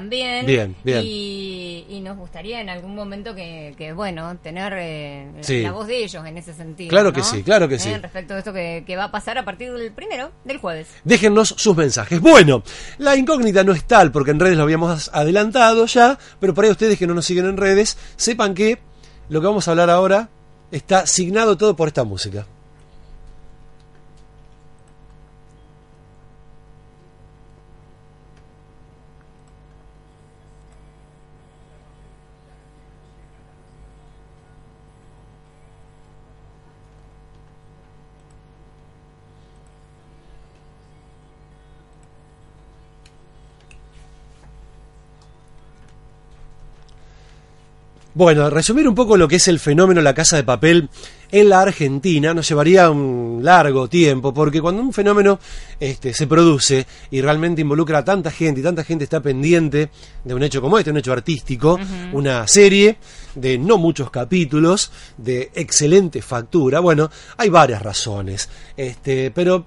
también. Bien, bien. Y, y nos gustaría en algún momento que, que bueno, tener eh, la- Sí. la voz de ellos en ese sentido. Claro que sí, claro que Eh, sí. Respecto de esto que, que va a pasar a partir del primero, del jueves. Déjennos sus mensajes. Bueno, la incógnita no es tal, porque en redes lo habíamos adelantado ya, pero por ahí ustedes que no nos siguen en redes, sepan que lo que vamos a hablar ahora está signado todo por esta música. Bueno, resumir un poco lo que es el fenómeno La Casa de Papel en la Argentina nos llevaría un largo tiempo, porque cuando un fenómeno este, se produce y realmente involucra a tanta gente y tanta gente está pendiente de un hecho como este, un hecho artístico, una serie de no muchos capítulos, de excelente factura, bueno, hay varias razones, este, pero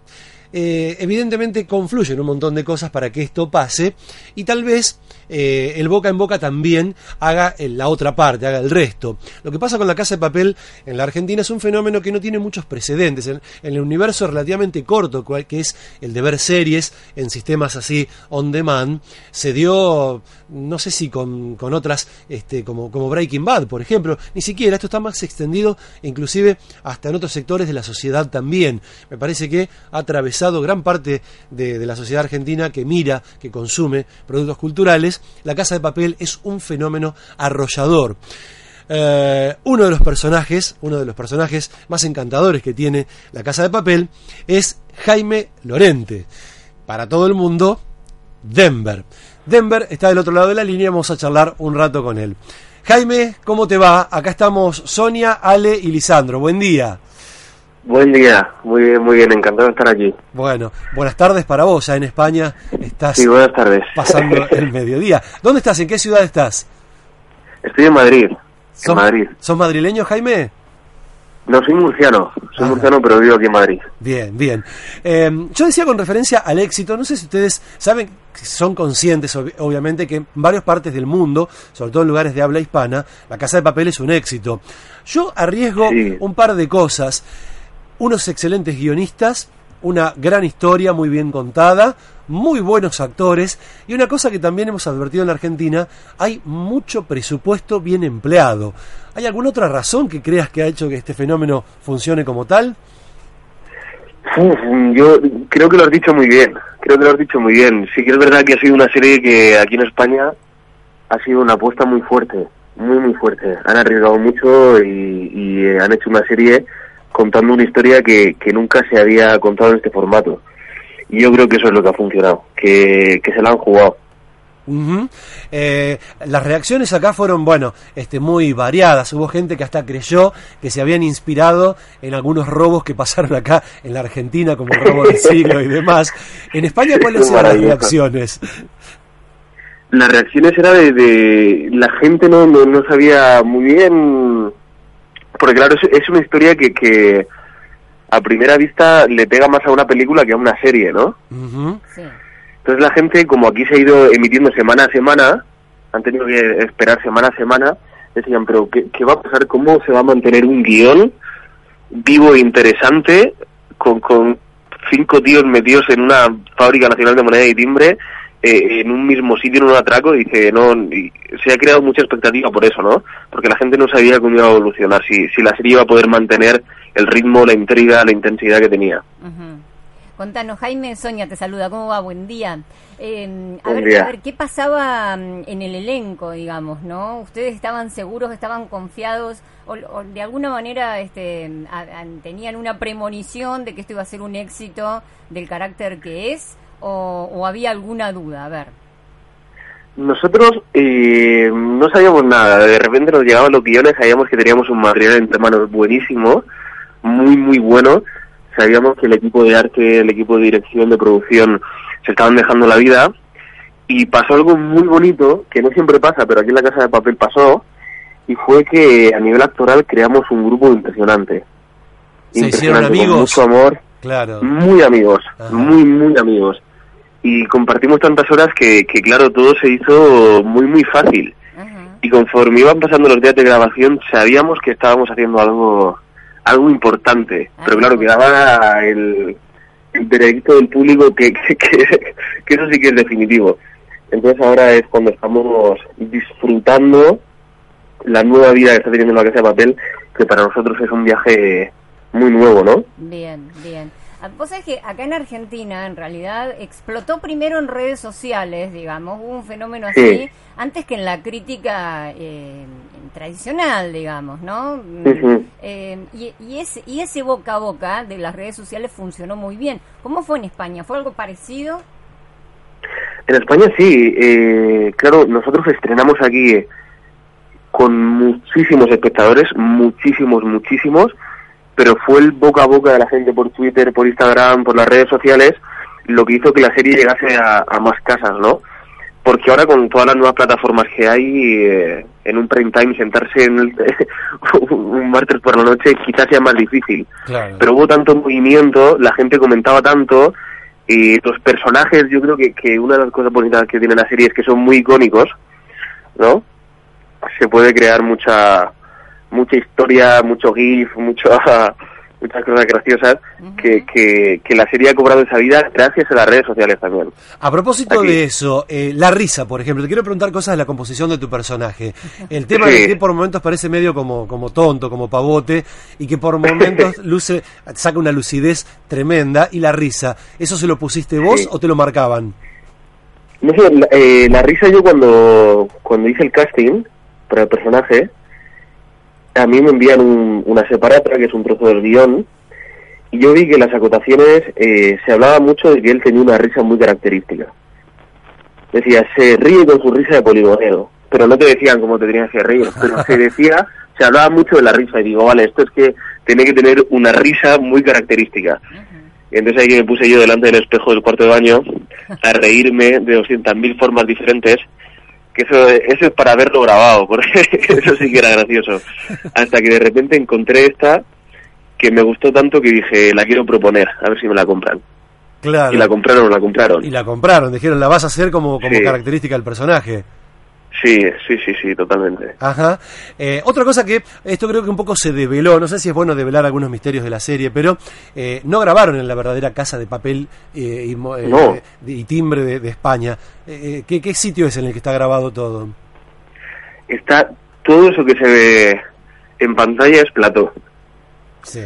eh, evidentemente confluyen un montón de cosas para que esto pase y tal vez eh, el boca en boca también haga la otra parte, haga el resto. Lo que pasa con la Casa de Papel en la Argentina es un fenómeno que no tiene muchos precedentes. En, el universo relativamente corto, cual- que es el de ver series en sistemas así on demand, se dio, no sé si con, con otras, este, como, como Breaking Bad, por ejemplo, ni siquiera, esto está más extendido inclusive hasta en otros sectores de la sociedad también. Me parece que ha gran parte de, la sociedad argentina que mira, que consume productos culturales. La Casa de Papel es un fenómeno arrollador. Eh, uno de los personajes, uno de los personajes más encantadores que tiene la Casa de Papel es Jaime Lorente. Para todo el mundo, Denver. Denver está del otro lado de la línea, vamos a charlar un rato con él. Jaime, ¿cómo te va? Acá estamos Sonia, Ale y Lisandro. Buen día. Buen día, muy bien, muy bien, encantado de estar aquí. Bueno, buenas tardes para vos. Ya en España estás Sí, buenas tardes. pasando el mediodía. ¿Dónde estás? ¿En qué ciudad estás? Estoy en Madrid, en ¿Sos- Madrid. ¿Sos madrileño, Jaime? No, soy murciano, soy Ah. murciano, pero vivo aquí en Madrid. Bien, bien. Eh, yo decía con referencia al éxito, no sé si ustedes saben, son conscientes ob- obviamente que en varias partes del mundo, sobre todo en lugares de habla hispana, la Casa de Papel es un éxito. Yo arriesgo Sí. un par de cosas. Unos excelentes guionistas, una gran historia muy bien contada, muy buenos actores y una cosa que también hemos advertido en la Argentina, hay mucho presupuesto bien empleado. ¿Hay alguna otra razón que creas que ha hecho que este fenómeno funcione como tal? Yo creo que lo has dicho muy bien, creo que lo has dicho muy bien. Sí que es verdad que ha sido una serie que aquí en España ha sido una apuesta muy fuerte, muy, muy fuerte. Han arriesgado mucho y, han hecho una serie contando una historia que, que nunca se había contado en este formato. Y yo creo que eso es lo que ha funcionado, que, que se la han jugado. Ujú. Eh, las reacciones acá fueron, bueno, este, muy variadas. Hubo gente que hasta creyó que se habían inspirado en algunos robos que pasaron acá en la Argentina, como el robo del siglo y demás. En España, ¿cuáles eran las reacciones? las reacciones era de, de- la gente no, no, no sabía muy bien porque claro es, es una historia que, que a primera vista le pega más a una película que a una serie no. Sí. entonces la gente como aquí se ha ido emitiendo semana a semana han tenido que esperar semana a semana decían pero qué, qué va a pasar cómo se va a mantener un guion vivo e interesante con, con cinco tíos metidos en una fábrica nacional de moneda y timbre eh, en un mismo sitio en un atraco dice no y se ha creado mucha expectativa por eso no porque la gente no sabía cómo iba a evolucionar si si la serie iba a poder mantener el ritmo la intriga la intensidad que tenía Ujú. Contanos, Jaime, Sonia te saluda, ¿cómo va? Buen día. Eh, a, Buen ver, día. a ver, ¿qué pasaba mm, en el elenco, digamos, no? ¿Ustedes estaban seguros, estaban confiados o, o de alguna manera este, a- a- tenían una premonición de que esto iba a ser un éxito del carácter que es o, o había alguna duda? A ver. Nosotros eh, no sabíamos nada, de repente nos llegaban los guiones, sabíamos que teníamos un material entre manos buenísimo, muy muy bueno, sabíamos que el equipo de arte, el equipo de dirección, de producción se estaban dejando la vida y pasó algo muy bonito, que no siempre pasa, pero aquí en la Casa de Papel pasó, y fue que a nivel actoral creamos un grupo impresionante. ¿Se hicieron Impresionante, con amigos? mucho amor, Claro. muy amigos, Ajá. muy, muy amigos. Y compartimos tantas horas que, que claro, todo se hizo muy, muy fácil. Y conforme iban pasando los días de grabación, sabíamos que estábamos haciendo algo algo importante. Pero claro, quedaba el, el veredicto del público que, que, que, que eso sí que es definitivo. Entonces ahora es cuando estamos disfrutando la nueva vida que está teniendo la Casa de Papel, que para nosotros es un viaje muy nuevo, ¿no? Bien, bien. Ah, Vos sabés que acá en Argentina, en realidad, explotó primero en redes sociales, digamos, hubo un fenómeno así, Sí. antes que en la crítica eh, tradicional, digamos, ¿no? Mm, Ujú. eh, y, y ese, y ese boca a boca de las redes sociales funcionó muy bien. ¿Cómo fue en España? ¿Fue algo parecido? En España sí, eh, claro, nosotros estrenamos aquí con muchísimos espectadores, muchísimos, muchísimos, pero fue el boca a boca de la gente por Twitter, por Instagram, por las redes sociales, lo que hizo que la serie llegase a, a más casas, ¿no? Porque ahora con todas las nuevas plataformas que hay, eh, en un prime time sentarse en el- un martes por la noche quizás sea más difícil Claro. pero hubo tanto movimiento, la gente comentaba tanto, y los personajes, yo creo que, que una de las cosas bonitas que tiene la serie es que son muy icónicos, ¿no? Se puede crear mucha mucha historia, mucho gif, mucho, muchas cosas graciosas, que, que, que la serie ha cobrado esa vida gracias a las redes sociales también. A propósito Aquí. de eso, eh, la risa, por ejemplo, te quiero preguntar cosas de la composición de tu personaje. El tema Sí. de que por momentos parece medio como, como tonto, como pavote, y que por momentos luce, saca una lucidez tremenda, y la risa, ¿eso se lo pusiste vos Sí. o te lo marcaban? No sé, la, eh, la risa yo cuando, cuando hice el casting para el personaje, a mí me envían un- una separata, que es un trozo del guion, y yo vi que en las acotaciones eh, se hablaba mucho de que él tenía una risa muy característica. Decía, se ríe con su risa de poligonero, pero no te decían cómo te tenías que reír, pero se decía, se hablaba mucho de la risa, y digo, vale, esto es que tiene que tener una risa muy característica. Y entonces ahí que me puse yo delante del espejo del cuarto de baño a reírme de 200.000 formas diferentes, que eso, eso es para haberlo grabado, porque eso sí que era gracioso. Hasta que de repente encontré esta que me gustó tanto que dije, la quiero proponer, a ver si me la compran. Claro. Y la compraron, la compraron. Y la compraron, dijeron, la vas a hacer como, como Sí. característica del personaje. Sí, sí, sí, sí, totalmente. Ajá. Eh, otra cosa que esto creo que un poco se develó, no sé si es bueno develar algunos misterios de la serie, pero eh, no grabaron en la verdadera casa de papel eh, y, eh, No. y timbre de, de España. Eh, eh, ¿qué, ¿Qué sitio es en el que está grabado todo? Está todo eso que se ve en pantalla es plató. Sí.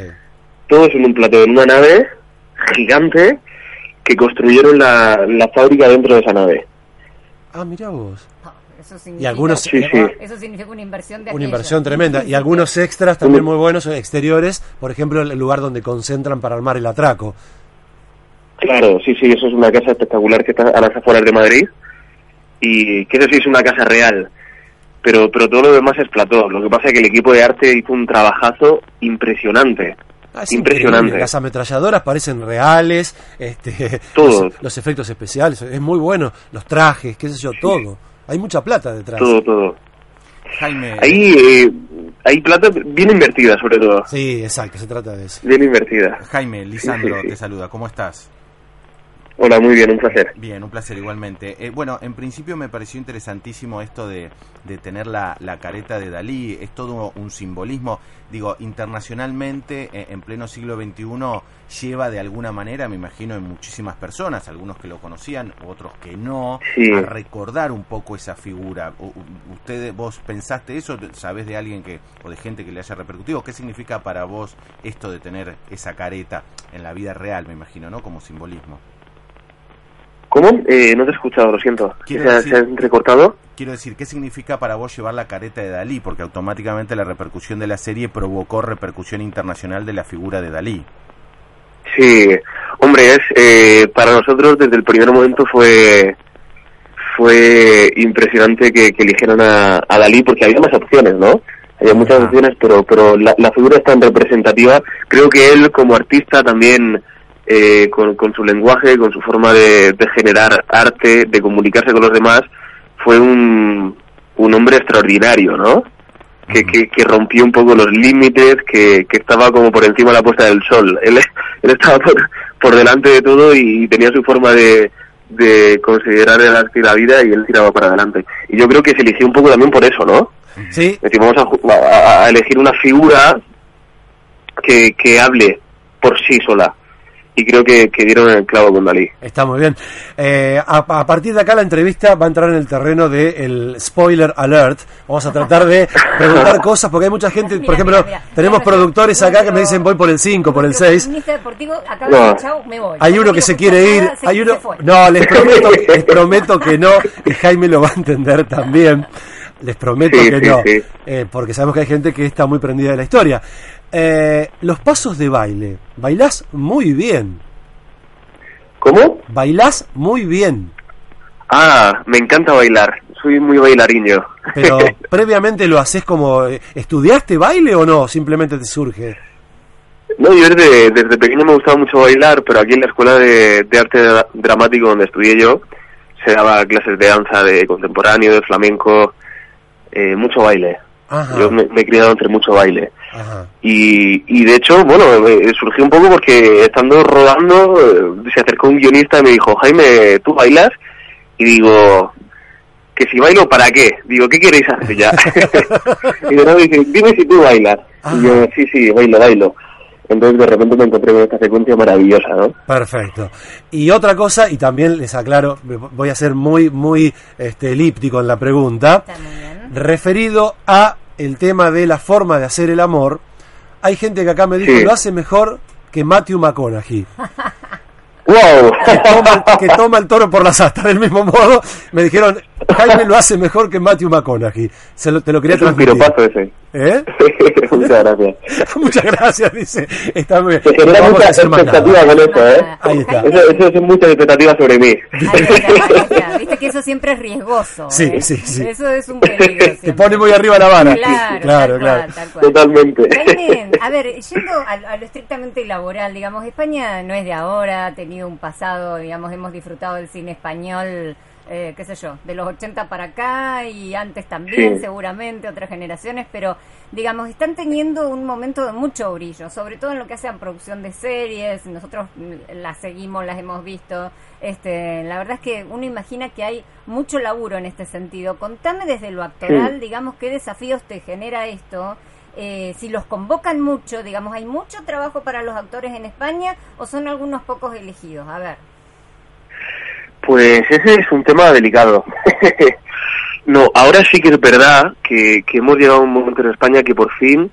Todo es en un plató, en una nave gigante que construyeron la, la fábrica dentro de esa nave. Ah, mira vos. Eso significa, algunos- Sí, sí. Eso significa una inversión de Una aquello. inversión tremenda. Y algunos extras también muy buenos, exteriores, por ejemplo, el lugar donde concentran para armar el atraco. Claro, sí, sí, eso es una casa espectacular que está a las afueras de Madrid y que eso sí es una casa real, pero pero todo lo demás es plató. Lo que pasa es que el equipo de arte hizo un trabajazo impresionante. Ah, es Impresionante. increíble. Las ametralladoras parecen reales, este, Todo. Los, los efectos especiales, es muy bueno, los trajes, qué sé yo, todo. Hay mucha plata detrás. Todo, todo. Jaime, Ahí eh, hay plata bien invertida, sobre todo. Sí, exacto, se trata de eso. Bien invertida. Jaime, Lisandro Sí, sí, sí. te saluda, ¿cómo estás? Hola, muy bien, un placer. Bien, un placer igualmente. Eh, bueno, en principio me pareció interesantísimo esto de, de tener la, la careta de Dalí, es todo un simbolismo, digo, internacionalmente, eh, en pleno siglo XXI, lleva de alguna manera, me imagino, en muchísimas personas, algunos que lo conocían, otros que no, Sí. a recordar un poco esa figura. ¿Usted, vos pensaste eso? ¿Sabés de alguien que, o de gente que le haya repercutido? ¿Qué significa para vos esto de tener esa careta en la vida real, me imagino, ¿no? Como simbolismo. ¿Cómo? Eh, no te he escuchado, lo siento. Quiero ¿Se, decir- se ha recortado? Quiero decir, ¿qué significa para vos llevar la careta de Dalí? Porque automáticamente la repercusión de la serie provocó repercusión internacional de la figura de Dalí. Sí, hombre, es eh, para nosotros desde el primer momento fue fue impresionante que, que eligieran a, a Dalí porque había más opciones, ¿no? Había muchas opciones, pero pero la, la figura es tan representativa. Creo que él como artista también eh, con, con su lenguaje, con su forma de, de generar arte, de comunicarse con los demás, fue un, un hombre extraordinario, ¿no? que, que, que rompió un poco los límites, que, que estaba como por encima de la puesta del sol. Él, él estaba por, por delante de todo y tenía su forma de, de considerar el arte y la vida y él tiraba para adelante. Y yo creo que se eligió un poco también por eso, ¿no? Sí, vamos a, a- a elegir una figura que, que hable por sí sola. Y creo que, que dieron el clavo con Dalí. está muy bien. Eh, a, a partir de acá la entrevista va a entrar en el terreno del spoiler alert. Vamos a tratar de preguntar cosas porque hay mucha gente, por ejemplo, mira, mira. tenemos productores acá que me dicen voy por el 5, por el nuestro 6. columnista deportivo acaba No. de decir, "Chau, me voy". Hay No uno que se quiere ir, hay uno... No, les prometo, les prometo que no, y Jaime lo va a entender también. Les prometo Sí, que sí, no, sí. eh, porque sabemos que hay gente que está muy prendida de la historia. Eh, los pasos de baile, bailás muy bien, ¿Cómo? bailás muy bien, Ah, me encanta bailar. Soy muy bailariño. pero previamente lo haces como... eh, ¿Estudiaste baile o no? Simplemente te surge. No, yo desde, desde pequeño me gustaba mucho bailar, pero aquí en la escuela de, de arte dra- dramático donde estudié yo, se daba clases de danza, de contemporáneo, de flamenco, eh, mucho baile. Ajá, Yo me, me he criado entre mucho baile. ajá. Y, y de hecho, bueno, surgió un poco porque estando rodando, eh, se acercó un guionista y me dijo, Jaime, ¿tú bailas? Y digo, que si bailo, ¿para qué? Digo, ¿qué queréis hacer ya? y de nuevo dice, dime si tú bailas. Y yo, sí, sí, bailo, bailo. Entonces de repente me encontré con esta secuencia maravillosa, ¿no? Perfecto. Y otra cosa, y también les aclaro, voy a ser muy, muy este, elíptico en la pregunta, bien. referido a el tema de la forma de hacer el amor. Hay gente que acá me dijo Sí. lo hace mejor que Matthew McConaughey, ¡Wow! que toma, que toma el toro por las astas. Del mismo modo, me dijeron, Jaime lo hace mejor que Matthew McConaughey. Se lo, te lo quería es un transmitir. piropazo ese. ¿Eh? Muchas gracias. Muchas gracias, dice. Está muy bien. Se genera No con eso, ¿eh? Ahí está. Eso, eso es mucha expectativa sobre mí. está. Viste que eso siempre es riesgoso. Sí, ¿eh? sí, sí. Eso es un peligro. Te siempre. pone muy arriba la vara. Claro, claro. tal claro. cual, tal cual. Totalmente. Jaime, a ver, yendo a, a lo estrictamente laboral, digamos, España no es de ahora, ha tenido un pasado, digamos, hemos disfrutado del cine español, eh, qué sé yo, de los 80 para acá y antes también, Sí. seguramente, otras generaciones, pero, digamos, están teniendo un momento de mucho brillo, sobre todo en lo que hace a producción de series, nosotros mm, las seguimos, las hemos visto, este, la verdad es que uno imagina que hay mucho laburo en este sentido. Contame desde lo actoral, Sí. digamos, qué desafíos te genera esto eh, si los convocan mucho, digamos, ¿hay mucho trabajo para los actores en España o son algunos pocos elegidos? A ver. Pues ese es un tema delicado. no, ahora sí que es verdad que, que hemos llegado a un momento en España que por fin,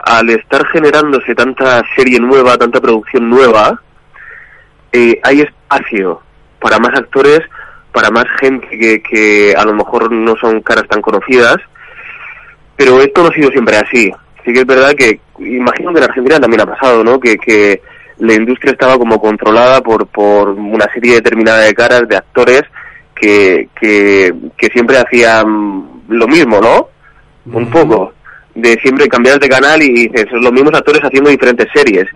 al estar generándose tanta serie nueva, tanta producción nueva, eh, hay espacio para más actores, para más gente que, que a lo mejor no son caras tan conocidas, pero esto no ha sido siempre así. Sí que es verdad que, imagino que en Argentina también ha pasado, ¿no? Que, que la industria estaba como controlada por, por una serie determinada de caras, de actores, que, que, que siempre hacían lo mismo, ¿no? Un poco. De siempre cambiar de canal y dices, los mismos actores haciendo diferentes series.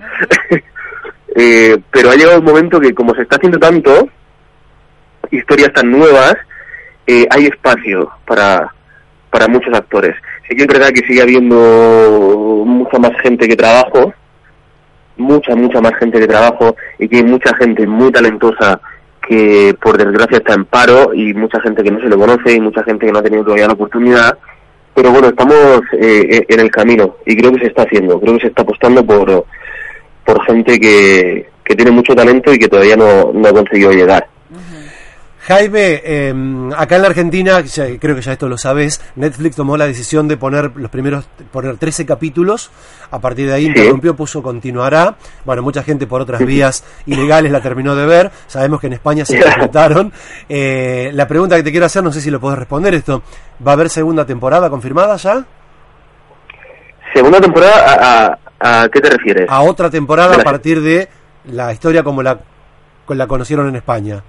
Eh, pero ha llegado un momento que como se está haciendo tanto, historias tan nuevas, eh, hay espacio para, para muchos actores. Sí que es verdad que sigue habiendo mucha más gente que trabajo, mucha, mucha más gente que trabajo y que hay mucha gente muy talentosa que por desgracia está en paro y mucha gente que no se le conoce y mucha gente que no ha tenido todavía la oportunidad. Pero bueno, estamos eh, en el camino y creo que se está haciendo, creo que se está apostando por, por gente que, que tiene mucho talento y que todavía no, no ha conseguido llegar. Jaime, eh, acá en la Argentina, ya- creo que ya esto lo sabes, Netflix tomó la decisión de poner los primeros, poner 13 capítulos, a partir de ahí interrumpió, puso continuará, bueno, mucha gente por otras vías ilegales la terminó de ver, sabemos que en España se completaron. Eh, la pregunta que te quiero hacer, no sé si lo puedes responder esto, ¿va a haber segunda temporada confirmada ya? Segunda temporada, ¿a, a, a qué te refieres? A otra temporada a partir de la historia como la, la conocieron en España.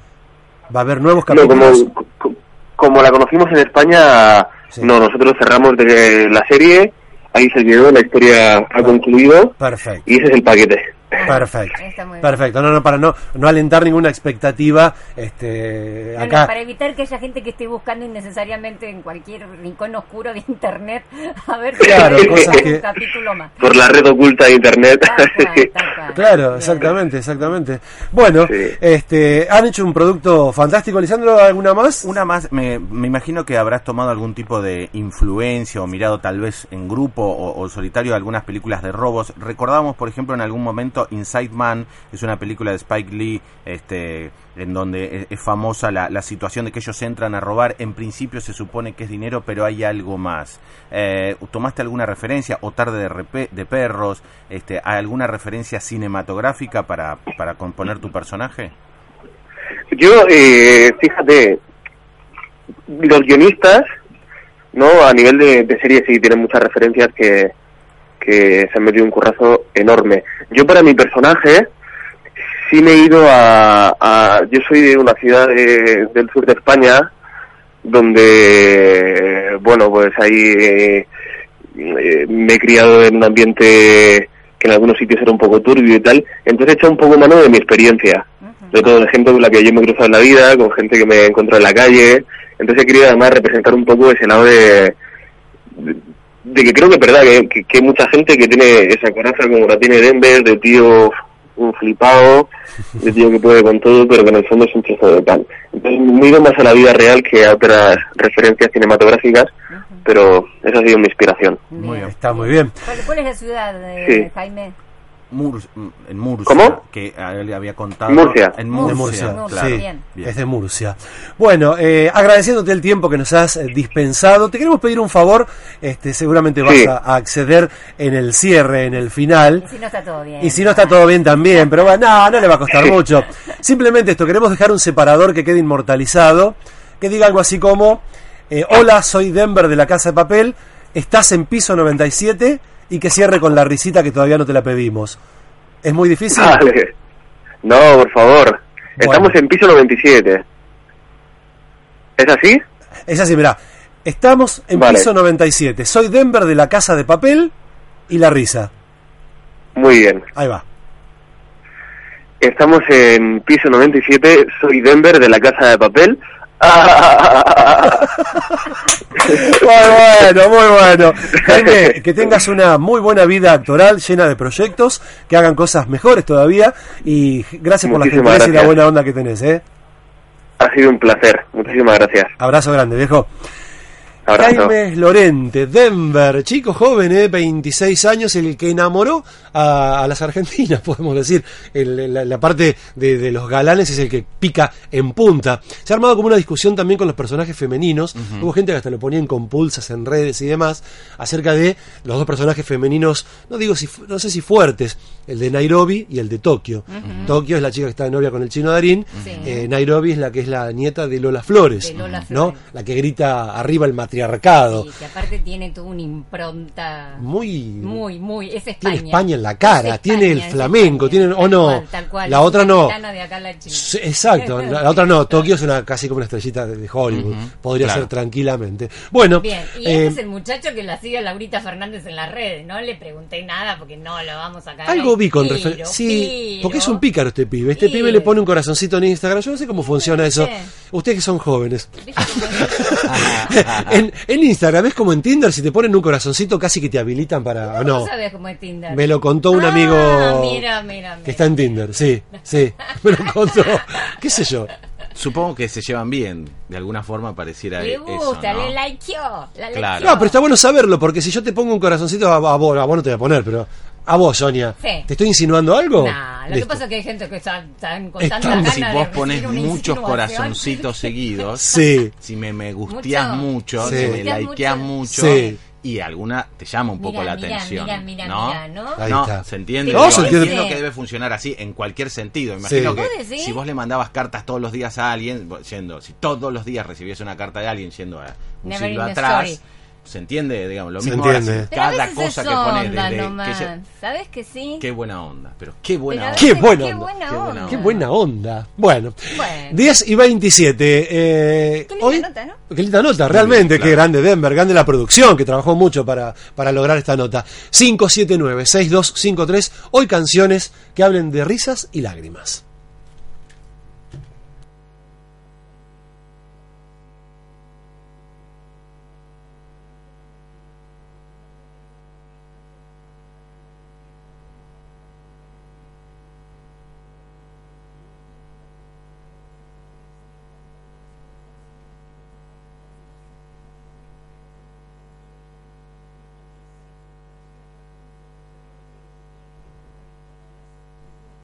¿Va a haber nuevos No, como, capítulos? co- como la conocimos en España, Sí. no, nosotros cerramos de la serie, ahí se quedó, la historia ha concluido Perfecto. y ese es el paquete. Perfecto. Está muy bien. Perfecto. No, no, para no, no alentar ninguna expectativa. Este, No, no, acá. para evitar que haya gente que esté buscando innecesariamente en cualquier rincón oscuro de internet a ver si Claro, hay cosas un capítulo más. Por la red oculta de internet. Tal cual, tal cual. Claro, Bien. exactamente, exactamente. Bueno, Sí. este, han hecho un producto fantástico. Lisandro, ¿alguna más? Una más, me, me imagino que habrás tomado algún tipo de influencia o mirado tal vez en grupo o, o solitario algunas películas de robos. Recordábamos, por ejemplo, en algún momento Inside Man, es una película de Spike Lee, este, en donde es, es famosa la, situación de que ellos entran a robar. En principio se supone que es dinero, pero hay algo más. Eh, ¿Tomaste alguna referencia o tarde de, de perros? Este, ¿Hay alguna referencia cinematográfica para, para componer tu personaje? Yo, eh, fíjate, los guionistas, ¿no? A nivel de, de serie sí tienen muchas referencias que, que se han metido un currazo enorme. Yo para mi personaje sí me he ido a... yo soy de una ciudad de- del sur de España donde, bueno, pues ahí eh, me he criado en un ambiente que en algunos sitios era un poco turbio y tal, entonces he echado un poco mano de mi experiencia de todo de gente con la que yo me he cruzado en la vida, con gente que me he encontrado en la calle. Entonces he querido además representar un poco ese lado de, de que creo que es verdad que, que, que hay mucha gente que tiene esa coraza como la tiene Denver, de tío un flipado, de tío que puede con todo, pero que en el fondo es un trozo de pan. Entonces ido más a la vida real que a otras referencias cinematográficas, pero esa ha sido mi inspiración. Muy bien. Está muy bien. ¿Cuál, cuál es la ciudad, eh, Sí. Jaime? Mur- en Murcia, ¿Cómo? que a él le había contado. Murcia. En De Murcia, Murcia, Murcia, claro. sí, bien. Bien. es de Murcia. Bueno, eh, agradeciéndote el tiempo que nos has eh, dispensado, te queremos pedir un favor, este, seguramente vas Sí. a, a acceder en el cierre, en el final. Y si no está todo bien. Y si no está todo bien también, pero bueno, no, no le va a costar mucho. Simplemente esto, queremos dejar un separador que quede inmortalizado, que diga algo así como, eh, hola, soy Denver de la Casa de Papel, estás en piso 97 y que cierre con la risita que todavía no te la pedimos. ¿Es muy difícil? Vale. No, por favor. Estamos en piso 97. ¿Es así? Es así, mirá. Estamos en Vale. piso 97. Soy Denver de la Casa de Papel y la risa. Muy bien. Ahí va. Estamos en piso 97. Soy Denver de la Casa de Papel. Muy bueno, muy bueno. Jaime, que tengas una muy buena vida actoral, llena de proyectos, que hagan cosas mejores todavía. Y gracias por la gentileza y la buena onda que tenés, ¿eh? Ha sido un placer. Muchísimas gracias. Abrazo grande, viejo. Abrazo. Jaime Lorente, Denver, chico joven, ¿eh? 26 años, el que enamoró a, a las argentinas, podemos decir. El- la, la parte de, de los galanes es el que pica en punta. Se ha armado como una discusión también con los personajes femeninos. Hubo gente que hasta lo ponía en compulsas en redes y demás, acerca de los dos personajes femeninos, no digo si, fu- no sé si fuertes, el de Nairobi y el de Tokio. Tokio es la chica que está de novia con el chino Darín, eh, Nairobi es la que es la nieta de Lola Flores, De Lola ¿no? Flores. La que grita arriba el matriarcado. Sí, que aparte tiene toda una impronta Muy, muy, muy, es España. tiene España en la cara, tiene el flamenco, tiene o no. cual, tal cual. La otra no. de acá la China. Exacto, la, la otra no, Tokio es una casi como una estrellita de Hollywood, podría claro. ser tranquilamente. Bueno, Bien, y eh, este es el muchacho que la sigue a Laurita Fernández en las redes. No le pregunté nada porque no lo vamos a cagar. algo vi con referencia. Sí, porque es un pícaro este pibe. Este pibe le pone un corazoncito en Instagram. Yo no sé cómo funciona eso. Ustedes que son jóvenes. ¿Viste cómo es? en, en Instagram es como en Tinder, si te ponen un corazoncito casi que te habilitan para... ¿Cómo No, sabes cómo es Tinder? me lo contó un Ah, amigo mira, mira, mira. que está en Tinder. Sí, sí, me lo contó. ¿Qué sé yo? Supongo que se llevan bien, de alguna forma pareciera Le eso, gusta, ¿no? le likeó. La Claro. likeó. No, pero está bueno saberlo, porque si yo te pongo un corazoncito a, a vos, a vos no te voy a poner, pero a vos, Sonia, Sí. ¿te estoy insinuando algo? Nah, lo que Listo. pasa es que hay gente que está, están con Están- tanta Si ganas vos de pones recibir una muchos insinuación. corazoncitos seguidos, Sí, si me, me gusteás Mucho. mucho, Sí. si Me gusteás likeás mucho. Sí. y alguna te llama un poco Mira, la mira, atención. mira, mira, ¿no? mira, ¿no? Ahí no, está. se entiende. No, Digo, se entiende. Imagino que debe funcionar así en cualquier sentido. Imagino Sí. que ¿Vos decís? si vos le mandabas cartas todos los días a alguien, yendo, si todos los días recibías una carta de alguien yendo a un Never siglo in the atrás, story. Se entiende, digamos, lo Se mismo ahora, entiende. si Pero a cada veces cosa es que pones onda desde nomás. que se- ¿Sabes que sí? qué buena onda, pero qué buena Pero onda. Qué buena qué onda. buena Qué buena onda. Qué buena onda. Bueno, Bueno. 10 y 27. Eh, Qué linda hoy, nota, ¿no? Qué linda nota, realmente. bien, Qué grande Denver, grande la producción que trabajó mucho para, para lograr esta nota. 579-6253. Hoy canciones que hablen de risas y lágrimas.